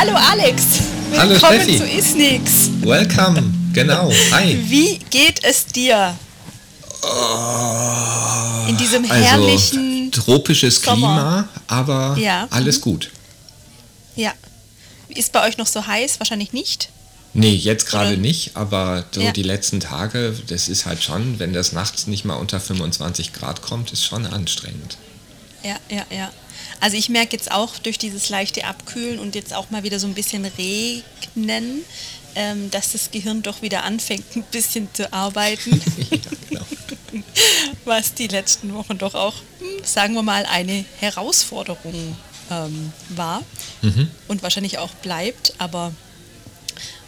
Hallo Alex. Hallo Willkommen Steffi. zu Isnix. Welcome. Genau. Hi. Wie geht es dir? In diesem Also herrlichen, tropisches Sommer. Klima, aber Ja. alles gut. ja. Ist bei euch noch so heiß? Wahrscheinlich nicht. Nee, jetzt gerade nicht, aber so Ja. die letzten Tage, das ist halt schon, wenn das nachts nicht mal unter 25 Grad kommt, ist schon anstrengend. Ja, ja, ja. Also ich merke jetzt auch durch dieses leichte Abkühlen und jetzt auch mal wieder so ein bisschen regnen, ähm, dass das Gehirn doch wieder anfängt, ein bisschen zu arbeiten, ja, genau. was die letzten Wochen doch auch, hm, sagen wir mal, eine Herausforderung ähm, war und wahrscheinlich auch bleibt. Aber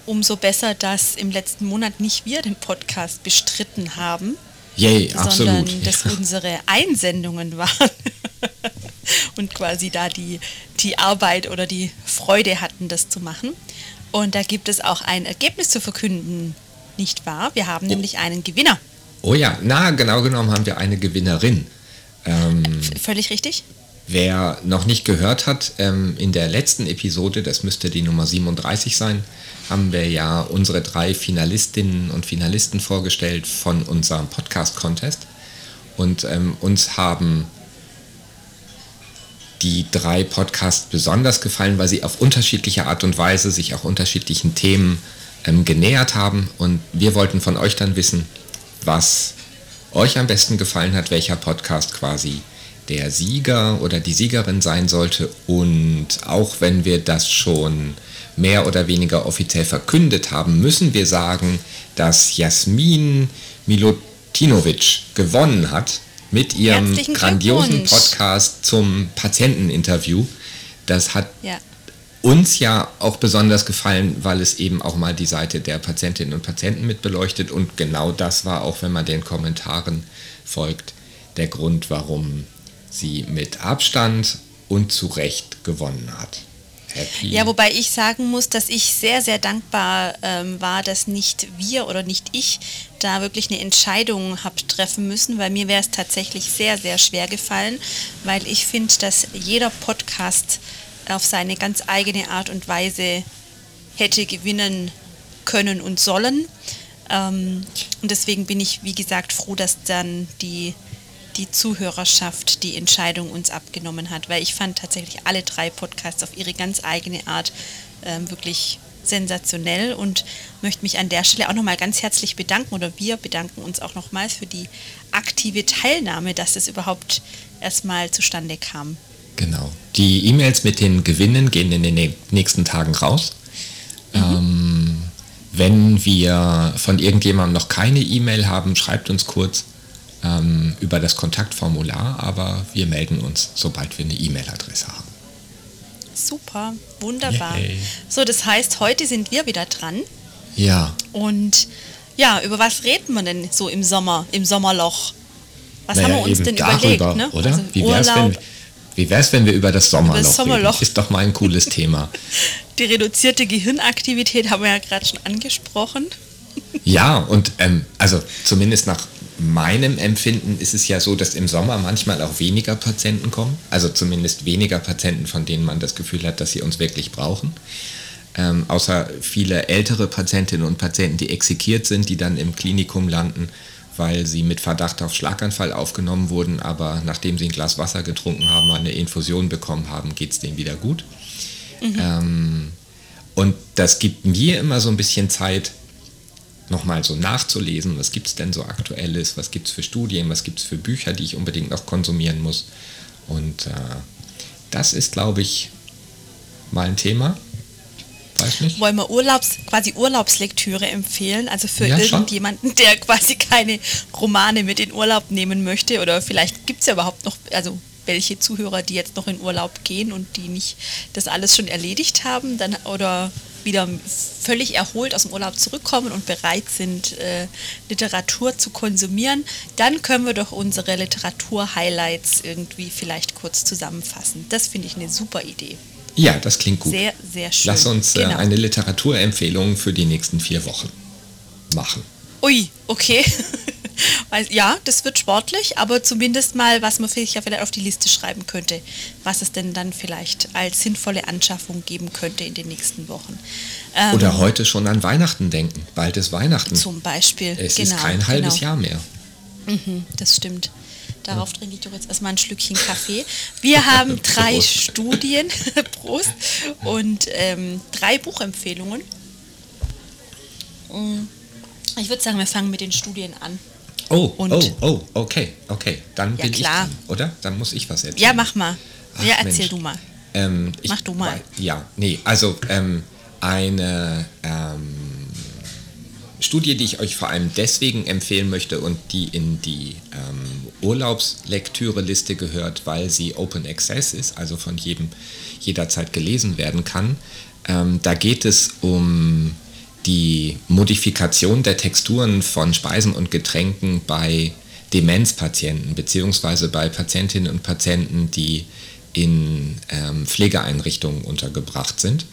umso besser, dass im letzten Monat nicht wir den Podcast bestritten haben, Yay, absolut. sondern dass unsere Einsendungen waren und quasi da die, die Arbeit oder die Freude hatten, das zu machen. Und da gibt es auch ein Ergebnis zu verkünden, nicht wahr? Wir haben nämlich einen Gewinner. Oh ja, na, genau genommen haben wir eine Gewinnerin. Ähm, Völlig richtig? Wer noch nicht gehört hat, ähm, in der letzten Episode, das müsste die Nummer 37 sein, haben wir ja unsere drei Finalistinnen und Finalisten vorgestellt von unserem Podcast-Contest. Und ähm, uns haben die drei Podcasts besonders gefallen, weil sie auf unterschiedliche Art und Weise sich auch unterschiedlichen Themen ähm, genähert haben. Und wir wollten von euch dann wissen, was euch am besten gefallen hat, welcher Podcast quasi der Sieger oder die Siegerin sein sollte. Und auch wenn wir das schon mehr oder weniger offiziell verkündet haben, müssen wir sagen, dass Jasmin Milutinovic gewonnen hat mit ihrem grandiosen. Podcast zum Patienteninterview. Das hat Ja. uns ja auch besonders gefallen, weil es eben auch mal die Seite der Patientinnen und Patienten mit beleuchtet und genau das war auch, wenn man den Kommentaren folgt, der Grund, warum sie mit Abstand und zu Recht gewonnen hat. Happy. Ja, wobei ich sagen muss, dass ich sehr, sehr dankbar ähm, war, dass nicht wir oder nicht ich da wirklich eine Entscheidung habe treffen müssen, weil mir wäre es tatsächlich sehr, sehr schwer gefallen, weil ich finde, dass jeder Podcast auf seine ganz eigene Art und Weise hätte gewinnen können und sollen. Ähm, und deswegen bin ich, wie gesagt, froh, dass dann die, die Zuhörerschaft die Entscheidung uns abgenommen hat, weil ich fand tatsächlich alle drei Podcasts auf ihre ganz eigene Art ähm, wirklich sensationell und möchte mich an der Stelle auch nochmal ganz herzlich bedanken oder wir bedanken uns auch nochmals für die aktive Teilnahme, dass es überhaupt erstmal zustande kam. Genau. Die E-Mails mit den Gewinnen gehen in den nä- nächsten Tagen raus. Ähm, wenn wir von irgendjemandem noch keine E-Mail haben, schreibt uns kurz ähm, über das Kontaktformular, aber wir melden uns, sobald wir eine E-Mail-Adresse haben. Super, wunderbar. Yay. So, das heißt, heute sind wir wieder dran Ja, und ja, über was reden wir denn so im Sommer, im Sommerloch? Was naja, haben wir uns denn darüber, überlegt? Ne? oder? Also wie wäre es, wenn, Urlaub, wie wär's, wenn wir über das Sommerloch, Sommerloch. reden? Ist doch mal ein cooles Thema. die reduzierte Gehirnaktivität haben wir ja gerade schon angesprochen. Ja, und ähm, also zumindest nach meinem Empfinden ist es ja so, dass im Sommer manchmal auch weniger Patienten kommen. Also zumindest weniger Patienten, von denen man das Gefühl hat, dass sie uns wirklich brauchen. Ähm, außer viele ältere Patientinnen und Patienten, die exekiert sind, die dann im Klinikum landen, weil sie mit Verdacht auf Schlaganfall aufgenommen wurden, aber nachdem sie ein Glas Wasser getrunken haben, eine Infusion bekommen haben, geht es denen wieder gut. Ähm, und das gibt mir immer so ein bisschen Zeit, nochmal so nachzulesen, was gibt es denn so aktuelles, was gibt es für Studien, was gibt es für Bücher, die ich unbedingt noch konsumieren muss. Und äh, das ist, glaube ich, mal ein Thema. Weiß nicht. Wollen wir Urlaubs, quasi Urlaubslektüre empfehlen? Also für Ja, schon. irgendjemanden, der quasi keine Romane mit in Urlaub nehmen möchte oder vielleicht gibt es ja überhaupt noch, also welche Zuhörer, die jetzt noch in Urlaub gehen und die nicht das alles schon erledigt haben dann oder wieder völlig erholt aus dem Urlaub zurückkommen und bereit sind, äh, Literatur zu konsumieren, dann können wir doch unsere Literatur-Highlights irgendwie vielleicht kurz zusammenfassen. Das finde ich eine super Idee. Ja, das klingt gut. Sehr, sehr schön. Lass uns äh, Genau. eine Literaturempfehlung für die nächsten vier Wochen machen. Ui, okay. ja, das wird sportlich, aber zumindest mal, was man vielleicht, ja vielleicht auf die Liste schreiben könnte, was es denn dann vielleicht als sinnvolle Anschaffung geben könnte in den nächsten Wochen. Ähm, Oder heute schon an Weihnachten denken. Bald ist Weihnachten. Zum Beispiel. Es genau, ist kein halbes genau. Jahr mehr. Mhm, das stimmt. Darauf trinke ich doch jetzt erstmal ein Schlückchen Kaffee. Wir haben drei Studien, Prost, und ähm, drei Buchempfehlungen. Mm, ich würde sagen, wir fangen mit den Studien an. Oh, und oh, oh, okay, okay. Dann ja, bin klar. ich dran, oder? Dann muss ich was erzählen. Ja, mach mal. Ach, ja, erzähl Mensch. du mal. Ähm, mach du mal. Ja, nee, also ähm, eine ähm, Studie, die ich euch vor allem deswegen empfehlen möchte und die in die ähm, Urlaubslektüre-Liste gehört, weil sie Open Access ist, also von jedem jederzeit gelesen werden kann. Ähm, da geht es um die Modifikation der Texturen von Speisen und Getränken bei Demenzpatienten beziehungsweise bei Patientinnen und Patienten, die in ähm, Pflegeeinrichtungen untergebracht sind.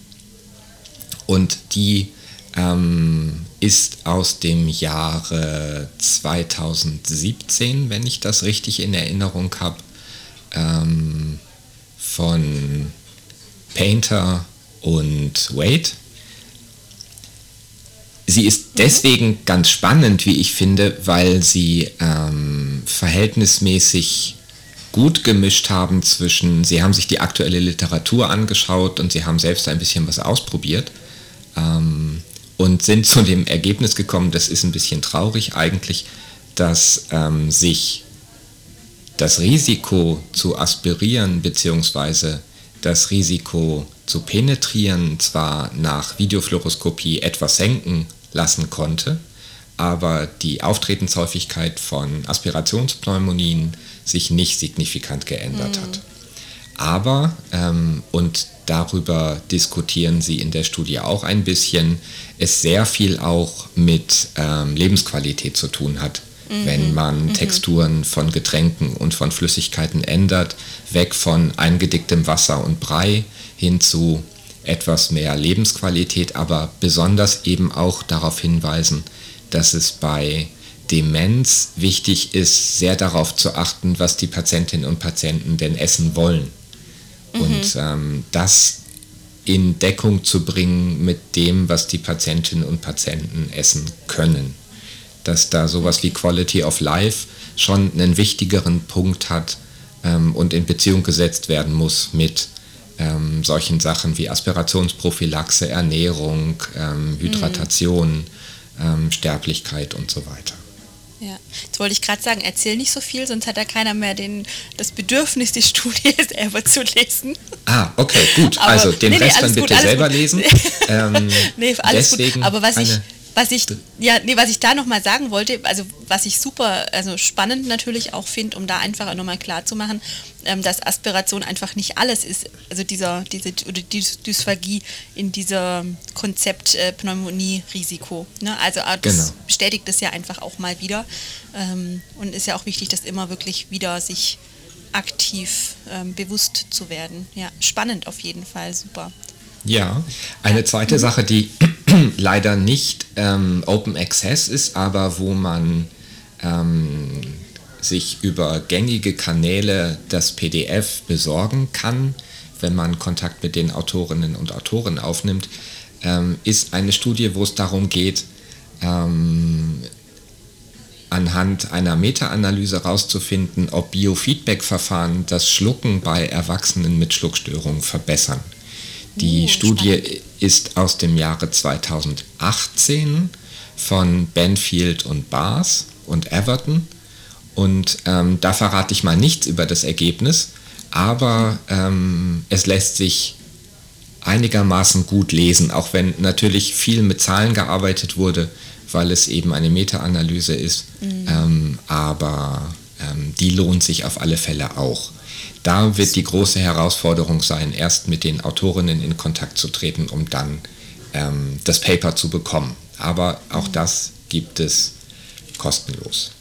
Und die ähm, ist aus dem Jahre 2017, wenn ich das richtig in Erinnerung habe, ähm, von Painter und Wade. Sie ist deswegen ganz spannend, wie ich finde, weil sie ähm, verhältnismäßig gut gemischt haben zwischen, sie haben sich die aktuelle Literatur angeschaut und sie haben selbst ein bisschen was ausprobiert ähm, und sind zu dem Ergebnis gekommen, das ist ein bisschen traurig eigentlich, dass ähm, sich das Risiko zu aspirieren bzw. das Risiko zu penetrieren zwar nach Videofluoroskopie etwas senken lassen konnte, aber die Auftretenshäufigkeit von Aspirationspneumonien sich nicht signifikant geändert mhm. hat. Aber, ähm, und darüber diskutieren sie in der Studie auch ein bisschen, es sehr viel auch mit ähm, Lebensqualität zu tun hat, mhm. wenn man mhm. Texturen von Getränken und von Flüssigkeiten ändert, weg von eingedicktem Wasser und Brei hin zu etwas mehr Lebensqualität, aber besonders eben auch darauf hinweisen, dass es bei Demenz wichtig ist, sehr darauf zu achten, was die Patientinnen und Patienten denn essen wollen. Mhm. Und ähm, das in Deckung zu bringen mit dem, was die Patientinnen und Patienten essen können. Dass da sowas wie Quality of Life schon einen wichtigeren Punkt hat ähm, und in Beziehung gesetzt werden muss mit ähm, solchen Sachen wie Aspirationsprophylaxe, Ernährung, ähm, Hydratation, mhm. Sterblichkeit und so weiter. Ja, jetzt wollte ich gerade sagen, erzähl nicht so viel, sonst hat ja keiner mehr den, das Bedürfnis, die Studie selber zu lesen. Ah, okay, gut. Aber, also den nee, Rest nee, dann bitte gut, selber gut. lesen. ähm, nee, alles deswegen gut. Aber was ich, was ich, ja, nee, was ich da nochmal sagen wollte, also was ich super, also spannend natürlich auch finde, um da einfach nochmal klar zu machen, ähm, dass Aspiration einfach nicht alles ist. Also dieser, diese oder die Dysphagie in diesem Konzept äh, Pneumonie-Risiko. Ne? Also äh, das genau. bestätigt das ja einfach auch mal wieder. Ähm, und ist ja auch wichtig, dass immer wirklich wieder sich aktiv ähm, bewusst zu werden. Ja, spannend auf jeden Fall, super. Ja, eine zweite. Sache, die leider nicht ähm, Open Access ist, aber wo man ähm, sich über gängige Kanäle das PDF besorgen kann, wenn man Kontakt mit den Autorinnen und Autoren aufnimmt, ähm, ist eine Studie, wo es darum geht, ähm, anhand einer Meta-Analyse herauszufinden, ob Biofeedback-Verfahren das Schlucken bei Erwachsenen mit Schluckstörungen verbessern. Die oh, Studie spannend. Ist aus dem Jahre 2018 von Benfield und Bars und Everton. Und ähm, da verrate ich mal nichts über das Ergebnis, aber ähm, es lässt sich einigermaßen gut lesen, auch wenn natürlich viel mit Zahlen gearbeitet wurde, weil es eben eine Meta-Analyse ist. Mhm. Ähm, aber ähm, die lohnt sich auf alle Fälle auch. Da wird die große Herausforderung sein, erst mit den Autorinnen in Kontakt zu treten, um dann ähm, das Paper zu bekommen. Aber auch mhm. das gibt es kostenlos.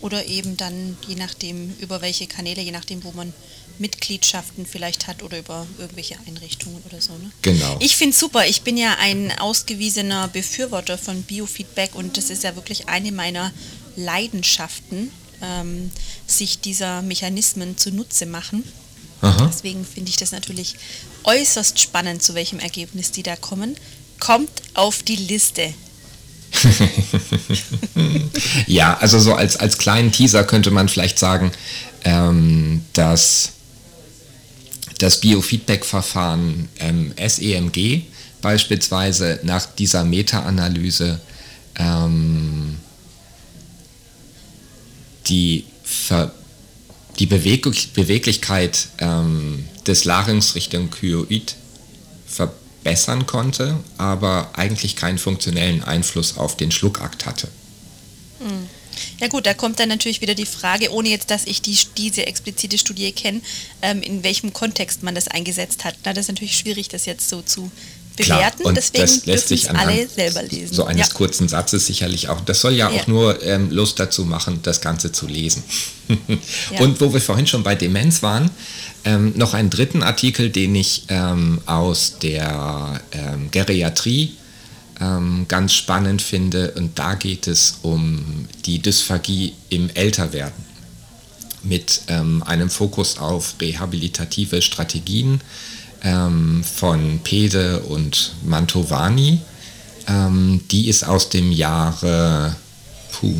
Oder eben dann, je nachdem, über welche Kanäle, je nachdem, wo man Mitgliedschaften vielleicht hat oder über irgendwelche Einrichtungen oder so. Ne? Genau. Ich finde es super. Ich bin ja ein ausgewiesener Befürworter von Biofeedback und das ist ja wirklich eine meiner Leidenschaften, ähm, sich dieser Mechanismen zunutze machen. Aha. Deswegen finde ich das natürlich äußerst spannend, zu welchem Ergebnis die da kommen. Kommt auf die Liste. ja, also so als, als kleinen Teaser könnte man vielleicht sagen, ähm, dass das Biofeedback-Verfahren ähm, SEMG beispielsweise nach dieser Meta-Analyse ähm, die, Ver die Beweg Beweglichkeit ähm, des Larynx Richtung Kyoid verbessern konnte, aber eigentlich keinen funktionellen Einfluss auf den Schluckakt hatte. Hm. Ja gut, da kommt dann natürlich wieder die Frage, ohne jetzt, dass ich die, diese explizite Studie kenne, ähm, in welchem Kontext man das eingesetzt hat. Na, das ist natürlich schwierig, das jetzt so zu bewerten. Klar, und Deswegen das lässt sich alle selber lesen. So eines ja. kurzen Satzes sicherlich auch. Das soll ja, ja. auch nur ähm, Lust dazu machen, das Ganze zu lesen. ja. Und wo wir vorhin schon bei Demenz waren, ähm, noch einen dritten Artikel, den ich ähm, aus der ähm, Geriatrie ähm, ganz spannend finde. Und da geht es um die Dysphagie im Älterwerden mit ähm, einem Fokus auf rehabilitative Strategien ähm, von Pede und Mantovani. Ähm, die ist aus dem Jahre, puh,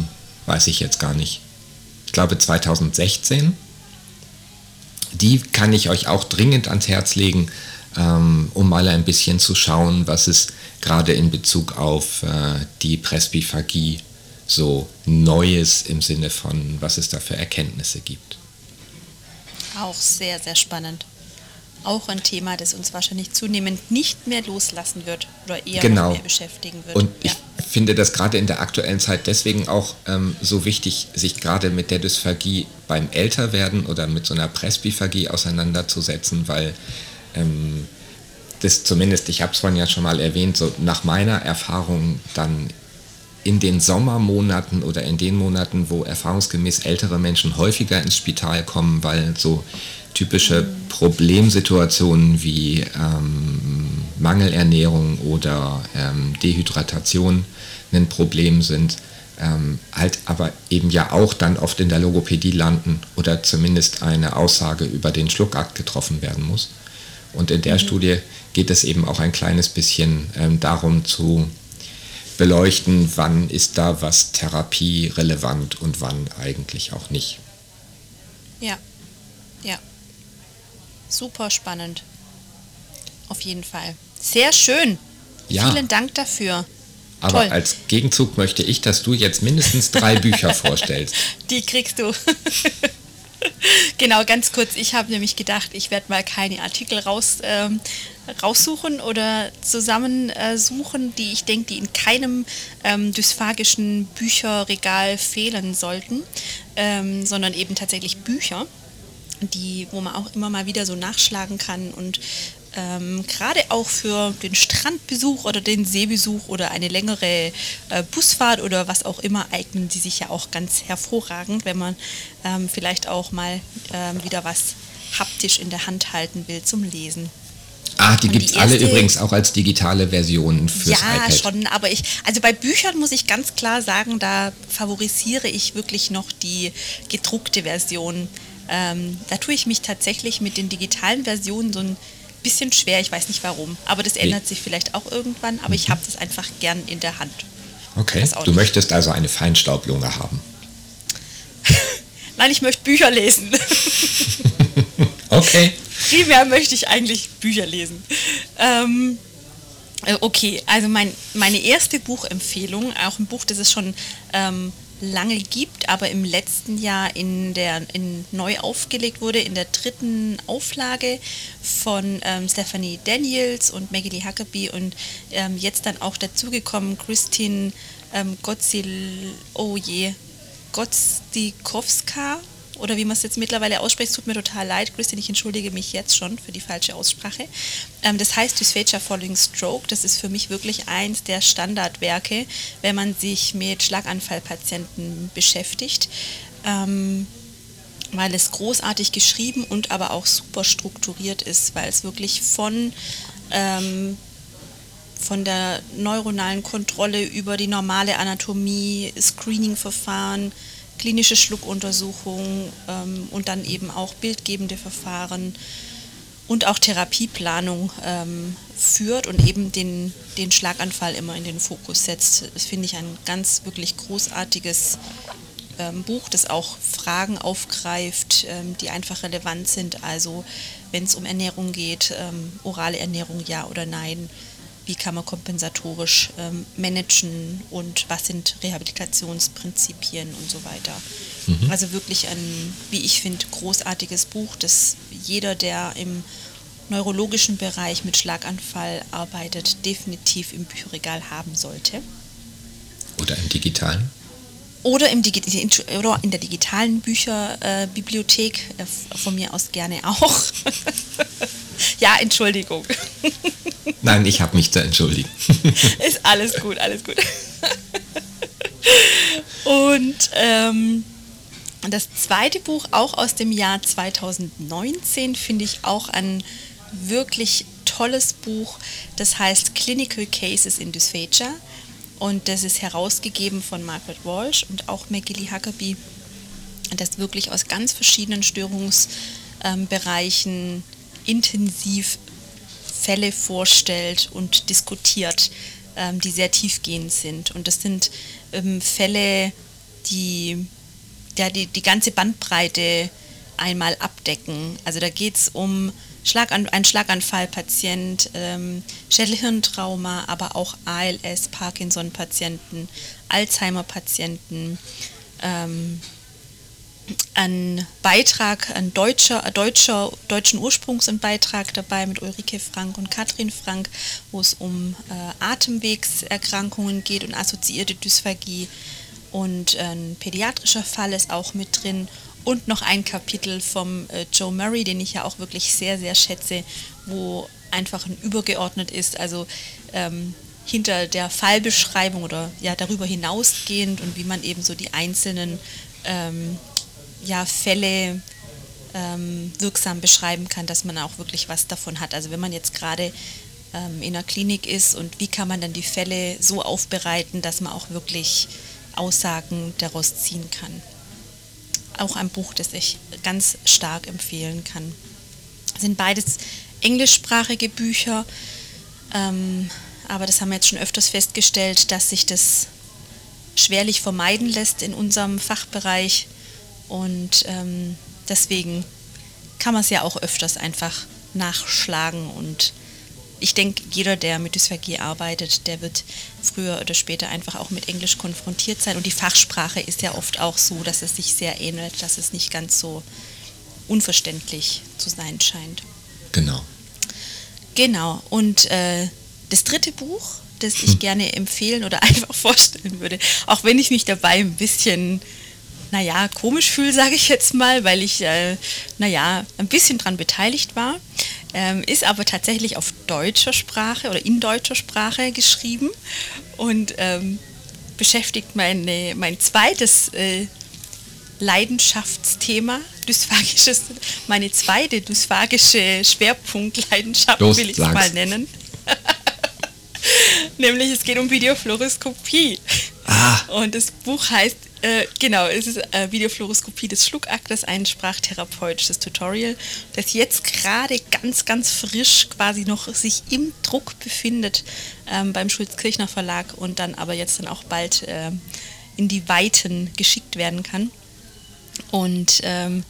weiß ich jetzt gar nicht. Ich glaube 2016. Die kann ich euch auch dringend ans Herz legen, ähm, um mal ein bisschen zu schauen, was es gerade in Bezug auf äh, die Presbyphagie so Neues im Sinne von, was es da für Erkenntnisse gibt. Auch sehr, sehr spannend auch ein Thema, das uns wahrscheinlich zunehmend nicht mehr loslassen wird oder eher genau. mehr beschäftigen wird. Und ja. ich finde das gerade in der aktuellen Zeit deswegen auch ähm, so wichtig, sich gerade mit der Dysphagie beim Älterwerden oder mit so einer Presbyphagie auseinanderzusetzen, weil ähm, das zumindest, ich habe es vorhin ja schon mal erwähnt, so nach meiner Erfahrung dann in den Sommermonaten oder in den Monaten, wo erfahrungsgemäß ältere Menschen häufiger ins Spital kommen, weil so typische Problemsituationen wie ähm, Mangelernährung oder ähm, Dehydratation ein Problem sind, ähm, halt aber eben ja auch dann oft in der Logopädie landen oder zumindest eine Aussage über den Schluckakt getroffen werden muss. Und in der mhm. Studie geht es eben auch ein kleines bisschen ähm, darum zu beleuchten, wann ist da was therapierelevant und wann eigentlich auch nicht. Ja, ja super spannend. Auf jeden Fall. Sehr schön. Ja. Vielen Dank dafür. Aber Toll. als Gegenzug möchte ich, dass du jetzt mindestens drei Bücher vorstellst. Die kriegst du. genau, ganz kurz. Ich habe nämlich gedacht, ich werde mal keine Artikel raus, ähm, raussuchen oder zusammensuchen, die ich denke, die in keinem ähm, dysphagischen Bücherregal fehlen sollten, ähm, sondern eben tatsächlich Bücher die, wo man auch immer mal wieder so nachschlagen kann und ähm, gerade auch für den Strandbesuch oder den Seebesuch oder eine längere äh, Busfahrt oder was auch immer eignen die sich ja auch ganz hervorragend, wenn man ähm, vielleicht auch mal ähm, wieder was haptisch in der Hand halten will zum Lesen. Ah, die gibt es alle übrigens auch als digitale Versionen fürs ja, iPad. Ja, schon, aber ich, also bei Büchern muss ich ganz klar sagen, da favorisiere ich wirklich noch die gedruckte Version ähm, da tue ich mich tatsächlich mit den digitalen Versionen so ein bisschen schwer. Ich weiß nicht warum. Aber das ändert sich vielleicht auch irgendwann. Aber mhm. ich habe das einfach gern in der Hand. Okay. Du möchtest also eine Feinstaublunge haben. Nein, ich möchte Bücher lesen. okay. Primär möchte ich eigentlich Bücher lesen. Ähm, äh, okay, also mein, meine erste Buchempfehlung, auch ein Buch, das es schon ähm, lange gibt, aber im letzten Jahr in der in neu aufgelegt wurde in der dritten Auflage von ähm, Stephanie Daniels und Maggie Lee Huckabee und ähm, jetzt dann auch dazugekommen Christine ähm, Gotzil, oh je, Gotzikowska oder wie man es jetzt mittlerweile ausspricht, tut mir total leid, Christine, ich entschuldige mich jetzt schon für die falsche Aussprache. Ähm, das heißt Dysphagia Following Stroke, das ist für mich wirklich eins der Standardwerke, wenn man sich mit Schlaganfallpatienten beschäftigt. Ähm, weil es großartig geschrieben und aber auch super strukturiert ist, weil es wirklich von, ähm, von der neuronalen Kontrolle über die normale Anatomie, Screening-Verfahren, klinische Schluckuntersuchungen ähm, und dann eben auch bildgebende Verfahren und auch Therapieplanung ähm, führt und eben den, den Schlaganfall immer in den Fokus setzt. Das finde ich ein ganz wirklich großartiges ähm, Buch, das auch Fragen aufgreift, ähm, die einfach relevant sind. Also wenn es um Ernährung geht, ähm, orale Ernährung ja oder nein, wie kann man kompensatorisch ähm, managen und was sind Rehabilitationsprinzipien und so weiter. Mhm. Also wirklich ein, wie ich finde, großartiges Buch, das jeder, der im neurologischen Bereich mit Schlaganfall arbeitet, definitiv im Bücherregal haben sollte. Oder im digitalen? Oder, im Digi oder in der digitalen Bücherbibliothek, äh, äh, von mir aus gerne auch. ja, Entschuldigung. Nein, ich habe mich zu entschuldigen. Ist alles gut, alles gut. Und ähm, das zweite Buch, auch aus dem Jahr 2019, finde ich auch ein wirklich tolles Buch. Das heißt Clinical Cases in Dysphagia. Und das ist herausgegeben von Margaret Walsh und auch Maggie Huckabee, das wirklich aus ganz verschiedenen Störungsbereichen intensiv Fälle vorstellt und diskutiert, ähm, die sehr tiefgehend sind. Und das sind ähm, Fälle, die, ja, die die ganze Bandbreite einmal abdecken. Also da geht es um Schlagan ein Schlaganfallpatient, ähm, Schädelhirntrauma, aber auch ALS, Parkinson-Patienten, Alzheimer-Patienten, ähm, ein Beitrag, ein deutscher, deutscher, deutschen Ursprungs ein Beitrag dabei mit Ulrike Frank und Katrin Frank, wo es um äh, Atemwegserkrankungen geht und assoziierte Dysphagie. Und ein pädiatrischer Fall ist auch mit drin und noch ein Kapitel vom äh, Joe Murray, den ich ja auch wirklich sehr, sehr schätze, wo einfach ein übergeordnet ist, also ähm, hinter der Fallbeschreibung oder ja darüber hinausgehend und wie man eben so die einzelnen ähm, ja, Fälle ähm, wirksam beschreiben kann, dass man auch wirklich was davon hat. Also wenn man jetzt gerade ähm, in der Klinik ist und wie kann man dann die Fälle so aufbereiten, dass man auch wirklich Aussagen daraus ziehen kann auch ein Buch, das ich ganz stark empfehlen kann. Das sind beides englischsprachige Bücher, ähm, aber das haben wir jetzt schon öfters festgestellt, dass sich das schwerlich vermeiden lässt in unserem Fachbereich und ähm, deswegen kann man es ja auch öfters einfach nachschlagen und ich denke, jeder, der mit Dysphagie arbeitet, der wird früher oder später einfach auch mit Englisch konfrontiert sein. Und die Fachsprache ist ja oft auch so, dass es sich sehr ähnelt, dass es nicht ganz so unverständlich zu sein scheint. Genau. Genau. Und äh, das dritte Buch, das ich hm. gerne empfehlen oder einfach vorstellen würde, auch wenn ich mich dabei ein bisschen naja, komisch fühle, sage ich jetzt mal, weil ich, äh, naja, ein bisschen daran beteiligt war ähm, ist aber tatsächlich auf deutscher Sprache oder in deutscher Sprache geschrieben und ähm, beschäftigt meine, mein zweites äh, Leidenschaftsthema, dysphagisches, meine zweite dysphagische Schwerpunktleidenschaft, Los, will ich es mal nennen. Nämlich es geht um Videofluoroskopie. Ah. Und das Buch heißt genau, es ist äh, Videofluoroskopie des Schluckaktes, ein sprachtherapeutisches Tutorial, das jetzt gerade ganz, ganz frisch quasi noch sich im Druck befindet ähm, beim Schulz-Kirchner Verlag und dann aber jetzt dann auch bald äh, in die Weiten geschickt werden kann. Und ähm,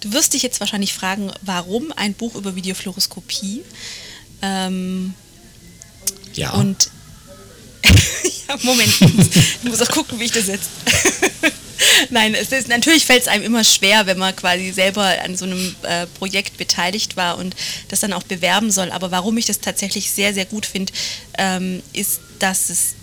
du wirst dich jetzt wahrscheinlich fragen, warum ein Buch über Videofluoroskopie? Ähm, ja. Und ja, Moment, ich muss auch gucken, wie ich das jetzt. Nein, es ist, natürlich fällt es einem immer schwer, wenn man quasi selber an so einem äh, Projekt beteiligt war und das dann auch bewerben soll. Aber warum ich das tatsächlich sehr, sehr gut finde, ähm, ist, dass es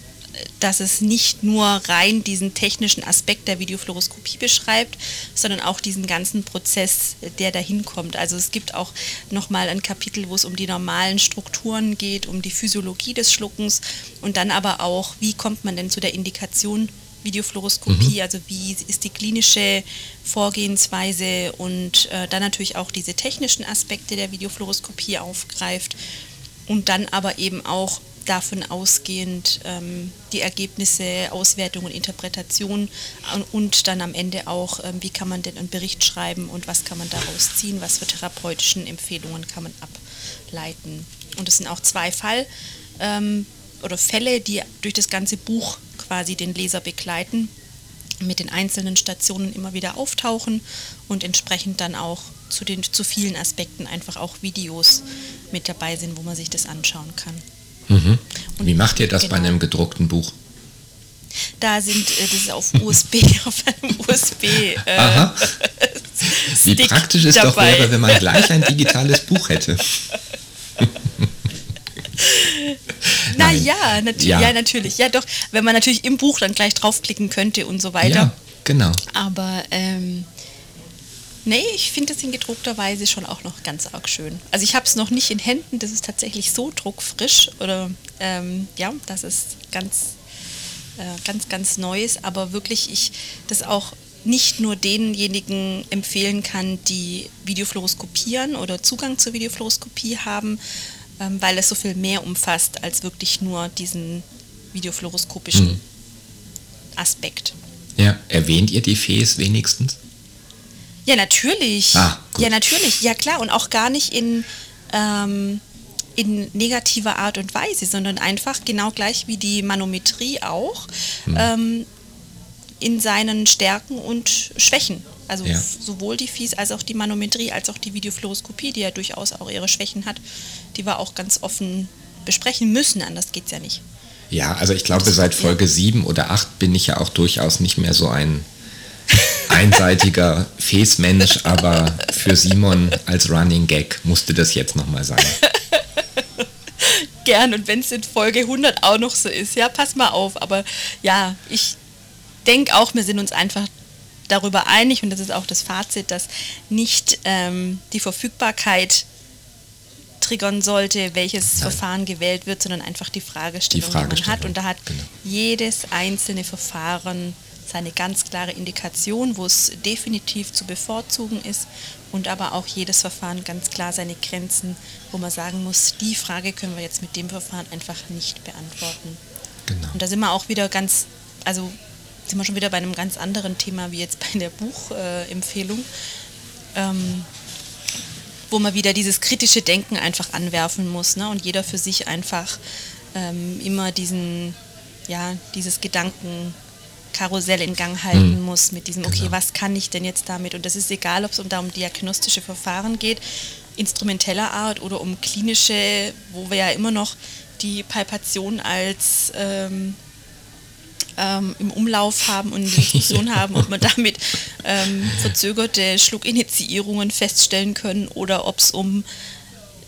dass es nicht nur rein diesen technischen Aspekt der Videofluoroskopie beschreibt, sondern auch diesen ganzen Prozess, der dahin kommt. Also es gibt auch nochmal ein Kapitel, wo es um die normalen Strukturen geht, um die Physiologie des Schluckens und dann aber auch, wie kommt man denn zu der Indikation Videofluoroskopie, mhm. also wie ist die klinische Vorgehensweise und äh, dann natürlich auch diese technischen Aspekte der Videofluoroskopie aufgreift und dann aber eben auch davon ausgehend ähm, die Ergebnisse, Auswertung und Interpretation und dann am Ende auch, ähm, wie kann man denn einen Bericht schreiben und was kann man daraus ziehen, was für therapeutischen Empfehlungen kann man ableiten. Und es sind auch zwei Fall ähm, oder Fälle, die durch das ganze Buch quasi den Leser begleiten, mit den einzelnen Stationen immer wieder auftauchen und entsprechend dann auch zu den zu vielen Aspekten einfach auch Videos mit dabei sind, wo man sich das anschauen kann. Mhm. Wie macht ihr das genau. bei einem gedruckten Buch? Da sind, äh, das ist auf USB, auf einem USB. Äh, Aha. Wie praktisch es doch wäre, wenn man gleich ein digitales Buch hätte. naja, nat ja. ja, natürlich. Ja, doch, wenn man natürlich im Buch dann gleich draufklicken könnte und so weiter. Ja, genau. Aber ähm, Nee, ich finde das in gedruckter Weise schon auch noch ganz arg schön. Also ich habe es noch nicht in Händen, das ist tatsächlich so druckfrisch oder ähm, ja, das ist ganz, äh, ganz, ganz Neues, aber wirklich ich das auch nicht nur denjenigen empfehlen kann, die Videofluoroskopieren oder Zugang zur Videofluoroskopie haben, ähm, weil es so viel mehr umfasst als wirklich nur diesen videofluoroskopischen hm. Aspekt. Ja, erwähnt ihr die FES wenigstens? Ja, natürlich. Ah, ja, natürlich. Ja, klar. Und auch gar nicht in, ähm, in negativer Art und Weise, sondern einfach genau gleich wie die Manometrie auch hm. ähm, in seinen Stärken und Schwächen. Also ja. sowohl die Fies als auch die Manometrie, als auch die Videofluoroskopie, die ja durchaus auch ihre Schwächen hat, die wir auch ganz offen besprechen müssen, anders geht es ja nicht. Ja, also ich glaube, seit Folge ja. 7 oder 8 bin ich ja auch durchaus nicht mehr so ein einseitiger Fes-Mensch, aber für Simon als Running Gag musste das jetzt nochmal sein. Gern und wenn es in Folge 100 auch noch so ist, ja, pass mal auf. Aber ja, ich denke auch, wir sind uns einfach darüber einig und das ist auch das Fazit, dass nicht ähm, die Verfügbarkeit triggern sollte, welches Nein. Verfahren gewählt wird, sondern einfach die Fragestellung, die, Fragestellung, die man hat. Und da hat genau. jedes einzelne Verfahren seine ganz klare Indikation, wo es definitiv zu bevorzugen ist und aber auch jedes Verfahren ganz klar seine Grenzen, wo man sagen muss, die Frage können wir jetzt mit dem Verfahren einfach nicht beantworten. Genau. Und da sind wir auch wieder ganz, also sind wir schon wieder bei einem ganz anderen Thema wie jetzt bei der Buchempfehlung, ähm, wo man wieder dieses kritische Denken einfach anwerfen muss ne? und jeder für sich einfach ähm, immer diesen, ja, dieses Gedanken Karussell in Gang halten mhm. muss mit diesem, okay, genau. was kann ich denn jetzt damit? Und das ist egal, ob es um, da um diagnostische Verfahren geht, instrumenteller Art oder um klinische, wo wir ja immer noch die Palpation als ähm, ähm, im Umlauf haben und eine Diskussion haben, ob wir damit ähm, verzögerte Schluckinitiierungen feststellen können oder ob es um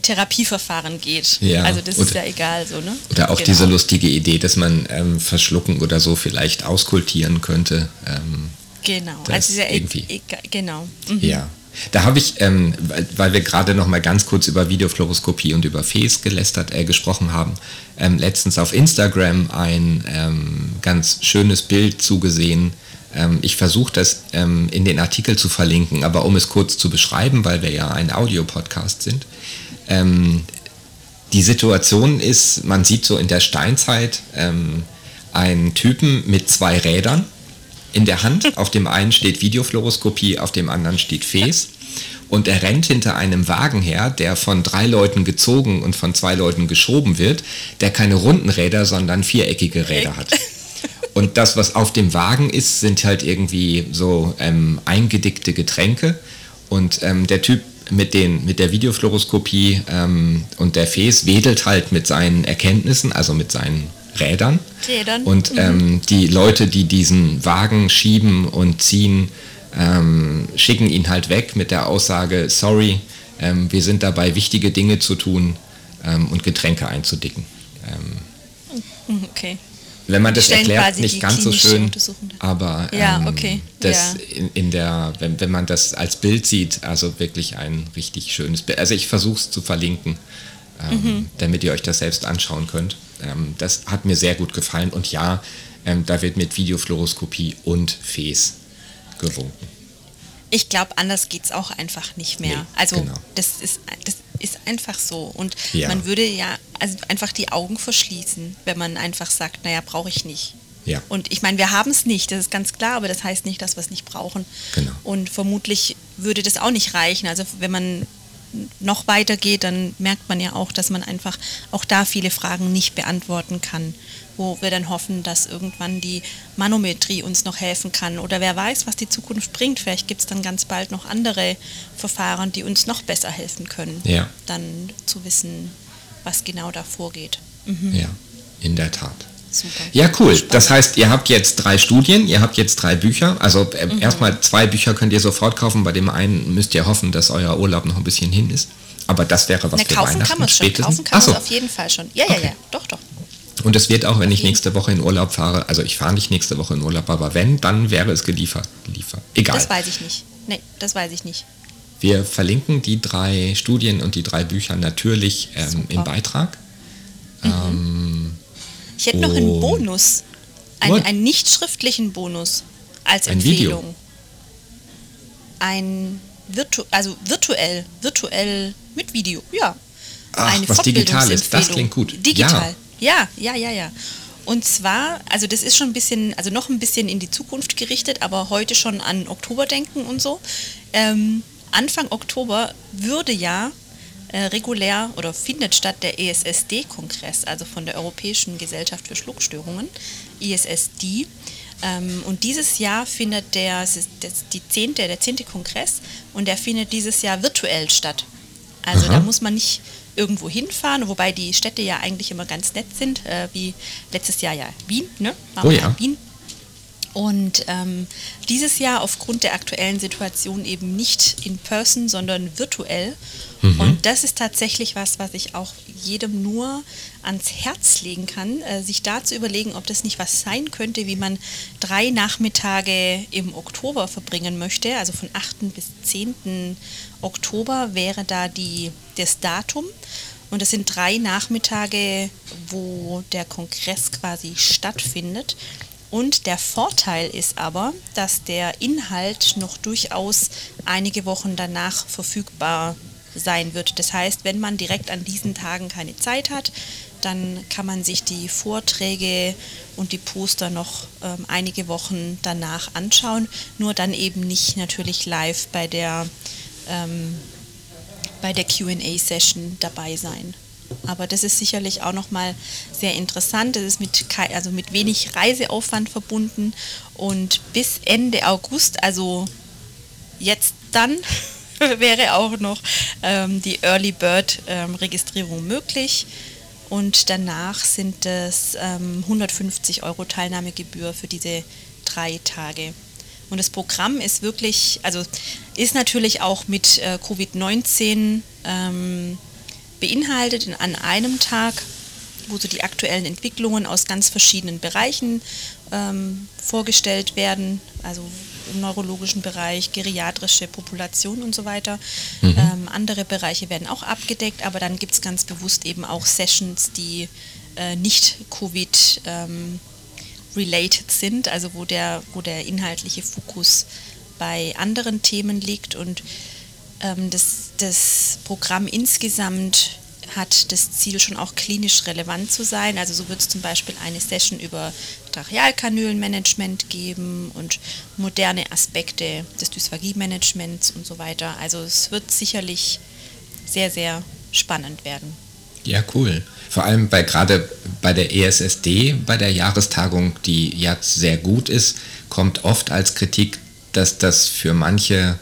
Therapieverfahren geht. Ja, also das oder, ist ja egal so, ne? Oder auch genau. diese lustige Idee, dass man ähm, Verschlucken oder so vielleicht auskultieren könnte. Ähm, genau, also ja irgendwie. E genau. Mhm. Ja. Da habe ich, ähm, weil, wir gerade noch mal ganz kurz über Videofluoroskopie und über FES gelästert, äh, gesprochen haben, ähm, letztens auf Instagram ein ähm, ganz schönes Bild zugesehen. Ähm, ich versuche das ähm, in den Artikel zu verlinken, aber um es kurz zu beschreiben, weil wir ja ein Audiopodcast sind. Ähm, die Situation ist, man sieht so in der Steinzeit einen Typen mit zwei Rädern in der Hand. Auf dem einen steht Videofluoroskopie, auf dem anderen steht Fes. Und er rennt hinter einem Wagen her, der von drei Leuten gezogen und von zwei Leuten geschoben wird, der keine runden Räder, sondern viereckige Räder hat. Und das, was auf dem Wagen ist, sind halt irgendwie so ähm, eingedickte Getränke. Und ähm, der Typ mit, den, mit der Videofluoroskopie ähm, und der FES wedelt halt mit seinen Erkenntnissen, also mit seinen Rädern. Rädern. Und mhm. ähm, die Leute, die diesen Wagen schieben und ziehen, ähm, schicken ihn halt weg mit der Aussage, sorry, ähm, wir sind dabei, wichtige Dinge zu tun ähm, und Getränke einzudicken. Ähm, okay wenn man das erklärt, nicht ganz so schön, aber ja, ähm, okay. das ja. in, in, der, wenn, wenn man das als Bild sieht, also wirklich ein richtig schönes Bild. Also ich versuche es zu verlinken. mhm. damit ihr euch das selbst anschauen könnt. Ähm, das hat mir sehr gut gefallen und ja, ähm, da wird mit Videofluoroskopie und FES gewunken. Ich glaube, anders geht es auch einfach nicht mehr. Nee, also genau. das, ist, das ist einfach so. Und ja. man würde ja also einfach die Augen verschließen, wenn man einfach sagt, naja, brauche ich nicht. Ja. Und ich meine, wir haben es nicht, das ist ganz klar, aber das heißt nicht, dass wir es nicht brauchen. Genau. Und vermutlich würde das auch nicht reichen. Also wenn man noch weiter geht, dann merkt man ja auch, dass man einfach auch da viele Fragen nicht beantworten kann, wo wir dann hoffen, dass irgendwann die Manometrie uns noch helfen kann. Oder wer weiß, was die Zukunft bringt. Vielleicht gibt es dann ganz bald noch andere Verfahren, die uns noch besser helfen können, ja. dann zu wissen, was genau da vorgeht. Mhm. Ja, in der Tat. Super. Ja, cool. Spannend. Das heißt, ihr habt jetzt drei Studien, ihr habt jetzt drei Bücher. Also äh, mhm. erstmal zwei Bücher könnt ihr sofort kaufen. Bei dem einen müsst ihr hoffen, dass euer Urlaub noch ein bisschen hin ist. Aber das wäre was Na, für kaufen Weihnachten kann man spätestens. Kaufen kann man auf jeden Fall schon. Ja, ja, okay. ja, doch, doch. Und es wird auch, wenn ich nächste Woche in Urlaub fahre, also ich fahre nicht nächste Woche in Urlaub, aber wenn, dann wäre es geliefert. Liefer. Egal. Das weiß ich nicht. Nee, das weiß ich nicht. Wir verlinken die drei Studien und die drei Bücher natürlich ähm, im Beitrag. Mhm. Ähm, ich hätte noch einen Bonus, einen, einen nicht schriftlichen Bonus als ein Empfehlung. Video. Ein virtu also virtuell, virtuell mit Video, ja. Ach, eine was digital ist, das klingt gut. Digital, ja, ja, ja, ja. ja. Und zwar, also das ist schon ein bisschen, also noch ein bisschen in die Zukunft gerichtet, aber heute schon an Oktober denken und so. Ähm, Anfang Oktober würde ja äh, regulär oder findet statt der ESSD-Kongress, also von der Europäischen Gesellschaft für Schluckstörungen, ESSD. Ähm, und dieses Jahr findet der, das die zehnte, der zehnte Kongress und der findet dieses Jahr virtuell statt. Also Aha. da muss man nicht irgendwo hinfahren, wobei die Städte ja eigentlich immer ganz nett sind, äh, wie letztes Jahr ja Wien, ne? oh ja. Wien und ähm, dieses Jahr aufgrund der aktuellen Situation eben nicht in person, sondern virtuell. Mhm. Und das ist tatsächlich was, was ich auch jedem nur ans Herz legen kann, äh, sich da zu überlegen, ob das nicht was sein könnte, wie man drei Nachmittage im Oktober verbringen möchte. Also von 8. bis 10. Oktober wäre da die, das Datum. Und das sind drei Nachmittage, wo der Kongress quasi stattfindet. Und der Vorteil ist aber, dass der Inhalt noch durchaus einige Wochen danach verfügbar sein wird. Das heißt, wenn man direkt an diesen Tagen keine Zeit hat, dann kann man sich die Vorträge und die Poster noch ähm, einige Wochen danach anschauen. Nur dann eben nicht natürlich live bei der, ähm, bei der QA-Session dabei sein. Aber das ist sicherlich auch nochmal sehr interessant. Das ist mit, also mit wenig Reiseaufwand verbunden. Und bis Ende August, also jetzt dann, wäre auch noch ähm, die Early Bird ähm, Registrierung möglich. Und danach sind es ähm, 150 Euro Teilnahmegebühr für diese drei Tage. Und das Programm ist wirklich, also ist natürlich auch mit äh, Covid-19 ähm, beinhaltet in, an einem Tag, wo so die aktuellen Entwicklungen aus ganz verschiedenen Bereichen ähm, vorgestellt werden, also im neurologischen Bereich, geriatrische Population und so weiter. Mhm. Ähm, andere Bereiche werden auch abgedeckt, aber dann gibt es ganz bewusst eben auch Sessions, die äh, nicht Covid ähm, related sind, also wo der, wo der inhaltliche Fokus bei anderen Themen liegt und das, das Programm insgesamt hat das Ziel schon auch klinisch relevant zu sein. Also so wird es zum Beispiel eine Session über Trachealkanülenmanagement geben und moderne Aspekte des Dysphagie-Managements und so weiter. Also es wird sicherlich sehr, sehr spannend werden. Ja, cool. Vor allem bei gerade bei der ESSD, bei der Jahrestagung, die jetzt sehr gut ist, kommt oft als Kritik, dass das für manche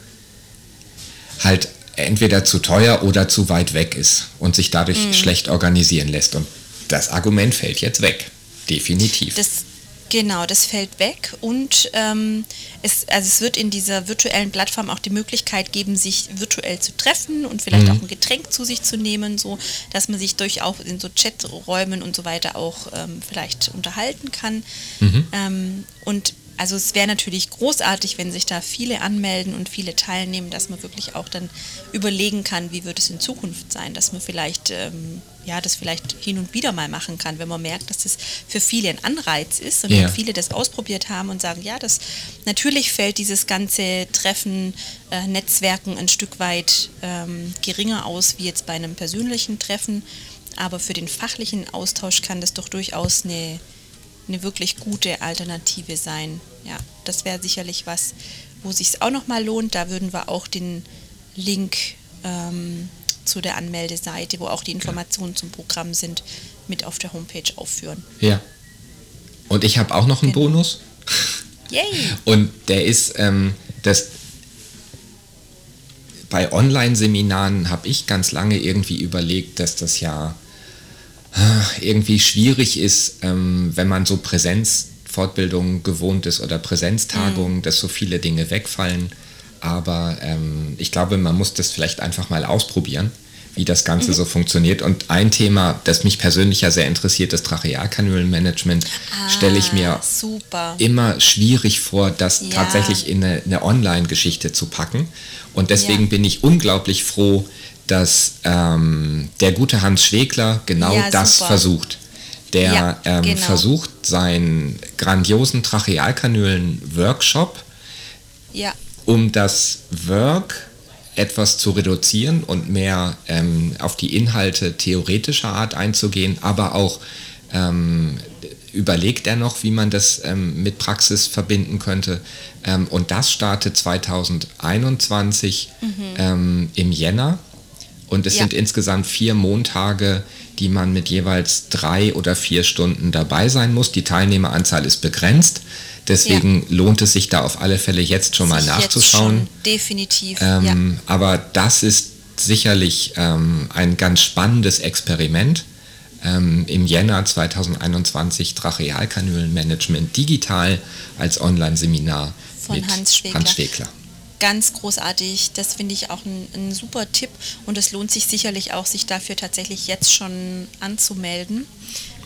halt entweder zu teuer oder zu weit weg ist und sich dadurch mhm. schlecht organisieren lässt. Und das Argument fällt jetzt weg. Definitiv. Das, genau, das fällt weg und ähm, es, also es wird in dieser virtuellen Plattform auch die Möglichkeit geben, sich virtuell zu treffen und vielleicht mhm. auch ein Getränk zu sich zu nehmen, so dass man sich durchaus in so Chaträumen und so weiter auch ähm, vielleicht unterhalten kann. Mhm. Ähm, und also es wäre natürlich großartig, wenn sich da viele anmelden und viele teilnehmen, dass man wirklich auch dann überlegen kann, wie wird es in Zukunft sein, dass man vielleicht ähm, ja das vielleicht hin und wieder mal machen kann, wenn man merkt, dass das für viele ein Anreiz ist und Ja. viele das ausprobiert haben und sagen, ja, das natürlich fällt dieses ganze Treffen, äh, Netzwerken ein Stück weit ähm, geringer aus wie jetzt bei einem persönlichen Treffen, aber für den fachlichen Austausch kann das doch durchaus eine eine wirklich gute Alternative sein. Ja, das wäre sicherlich was, wo sich auch nochmal lohnt. Da würden wir auch den Link ähm, zu der Anmeldeseite, wo auch die Informationen zum Programm sind, mit auf der Homepage aufführen. Ja. Und ich habe auch noch einen Genau. Bonus. Yay! Und der ist, ähm, das bei Online-Seminaren habe ich ganz lange irgendwie überlegt, dass das ja irgendwie schwierig ist, ähm, wenn man so Präsenzfortbildungen gewohnt ist oder Präsenztagungen, dass so viele Dinge wegfallen. Aber ähm, ich glaube, man muss das vielleicht einfach mal ausprobieren, wie das Ganze so funktioniert. Und ein Thema, das mich persönlich ja sehr interessiert, das Trachealkanülenmanagement, stelle ich mir Ah, super. immer schwierig vor, das Ja. tatsächlich in eine, eine Online-Geschichte zu packen. Und deswegen Ja. bin ich unglaublich froh, dass ähm, der gute Hans Schwegler genau Ja, das super. versucht. Der Ja, ähm, genau. versucht, seinen grandiosen Trachealkanülen-Workshop Ja, um das Work etwas zu reduzieren und mehr ähm, auf die Inhalte theoretischer Art einzugehen, aber auch ähm, überlegt er noch, wie man das ähm, mit Praxis verbinden könnte. Ähm, und das startet 2021 ähm, im Jänner. Und es Ja. sind insgesamt vier Montage, die man mit jeweils drei oder vier Stunden dabei sein muss. Die Teilnehmeranzahl ist begrenzt. Deswegen lohnt es sich da auf alle Fälle jetzt schon mal sich nachzuschauen. schon definitiv. Ähm, ja. Aber das ist sicherlich ähm, ein ganz spannendes Experiment. Ähm, Im Jänner 2021 Trachealkanülenmanagement digital als Online-Seminar Von mit Hans Schwegler. Hans Schwegler. Ganz großartig. Das finde ich auch ein, ein super Tipp und es lohnt sich sicherlich auch, sich dafür tatsächlich jetzt schon anzumelden,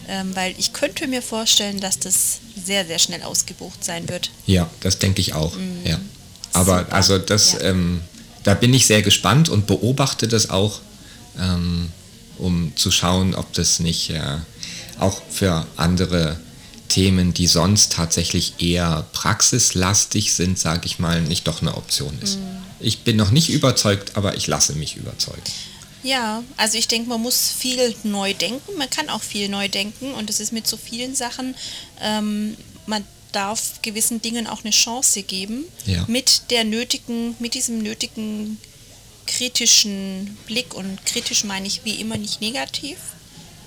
ähm, weil ich könnte mir vorstellen, dass das sehr, sehr schnell ausgebucht sein wird. Ja, das denke ich auch. Ja. Aber Mhm. Super. also das, Ja. ähm, da bin ich sehr gespannt und beobachte das auch, ähm, um zu schauen, ob das nicht äh, auch für andere Themen, die sonst tatsächlich eher praxislastig sind, sage ich mal, nicht doch eine Option ist. Mhm. Ich bin noch nicht überzeugt, aber ich lasse mich überzeugen. Ja, also ich denke, man muss viel neu denken. Man kann auch viel neu denken und es ist mit so vielen Sachen, ähm, man darf gewissen Dingen auch eine Chance geben, Ja. mit der nötigen, mit diesem nötigen kritischen Blick und kritisch meine ich wie immer nicht negativ,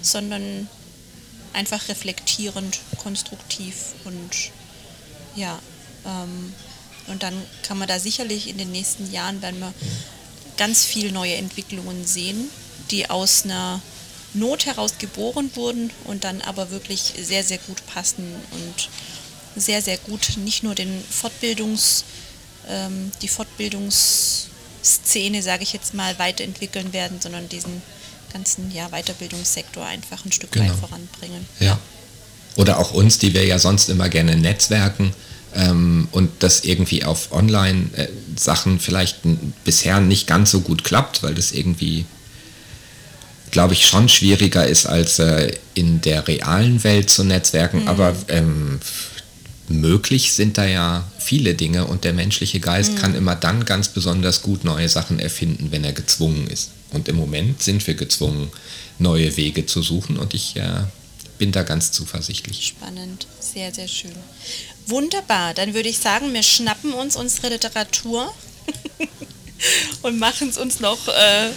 sondern einfach reflektierend, konstruktiv und ja, ähm, und dann kann man da sicherlich in den nächsten Jahren, werden wir ganz viel neue Entwicklungen sehen, die aus einer Not heraus geboren wurden und dann aber wirklich sehr, sehr gut passen und sehr, sehr gut nicht nur den Fortbildungs, ähm, die Fortbildungsszene, sage ich jetzt mal, weiterentwickeln werden, sondern diesen ganzen ja, Weiterbildungssektor einfach ein Stück Genau. weit voranbringen. Ja. Oder auch uns, die wir ja sonst immer gerne netzwerken ähm, und das irgendwie auf Online-Sachen vielleicht n- bisher nicht ganz so gut klappt, weil das irgendwie, glaube ich, schon schwieriger ist, als äh, in der realen Welt zu netzwerken. Aber ähm, möglich sind da ja viele Dinge und der menschliche Geist kann immer dann ganz besonders gut neue Sachen erfinden, wenn er gezwungen ist. Und im Moment sind wir gezwungen, neue Wege zu suchen und ich äh, bin da ganz zuversichtlich. Spannend, sehr, sehr schön. Wunderbar, dann würde ich sagen, wir schnappen uns unsere Literatur und machen es uns noch äh,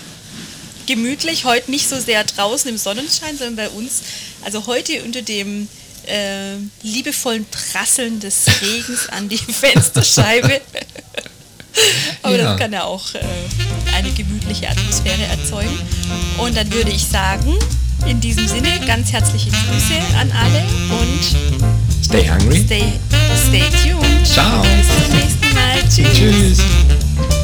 gemütlich. Heute nicht so sehr draußen im Sonnenschein, sondern bei uns. Also heute unter dem äh, liebevollen Prasseln des Regens an die Fensterscheibe. Aber Ja. das kann ja auch äh, eine gemütliche Atmosphäre erzeugen. Und dann würde ich sagen, in diesem Sinne ganz herzliche Grüße an alle und Stay hungry. stay, stay tuned. Ciao. Bis zum nächsten Mal. Tschüss. Tschüss.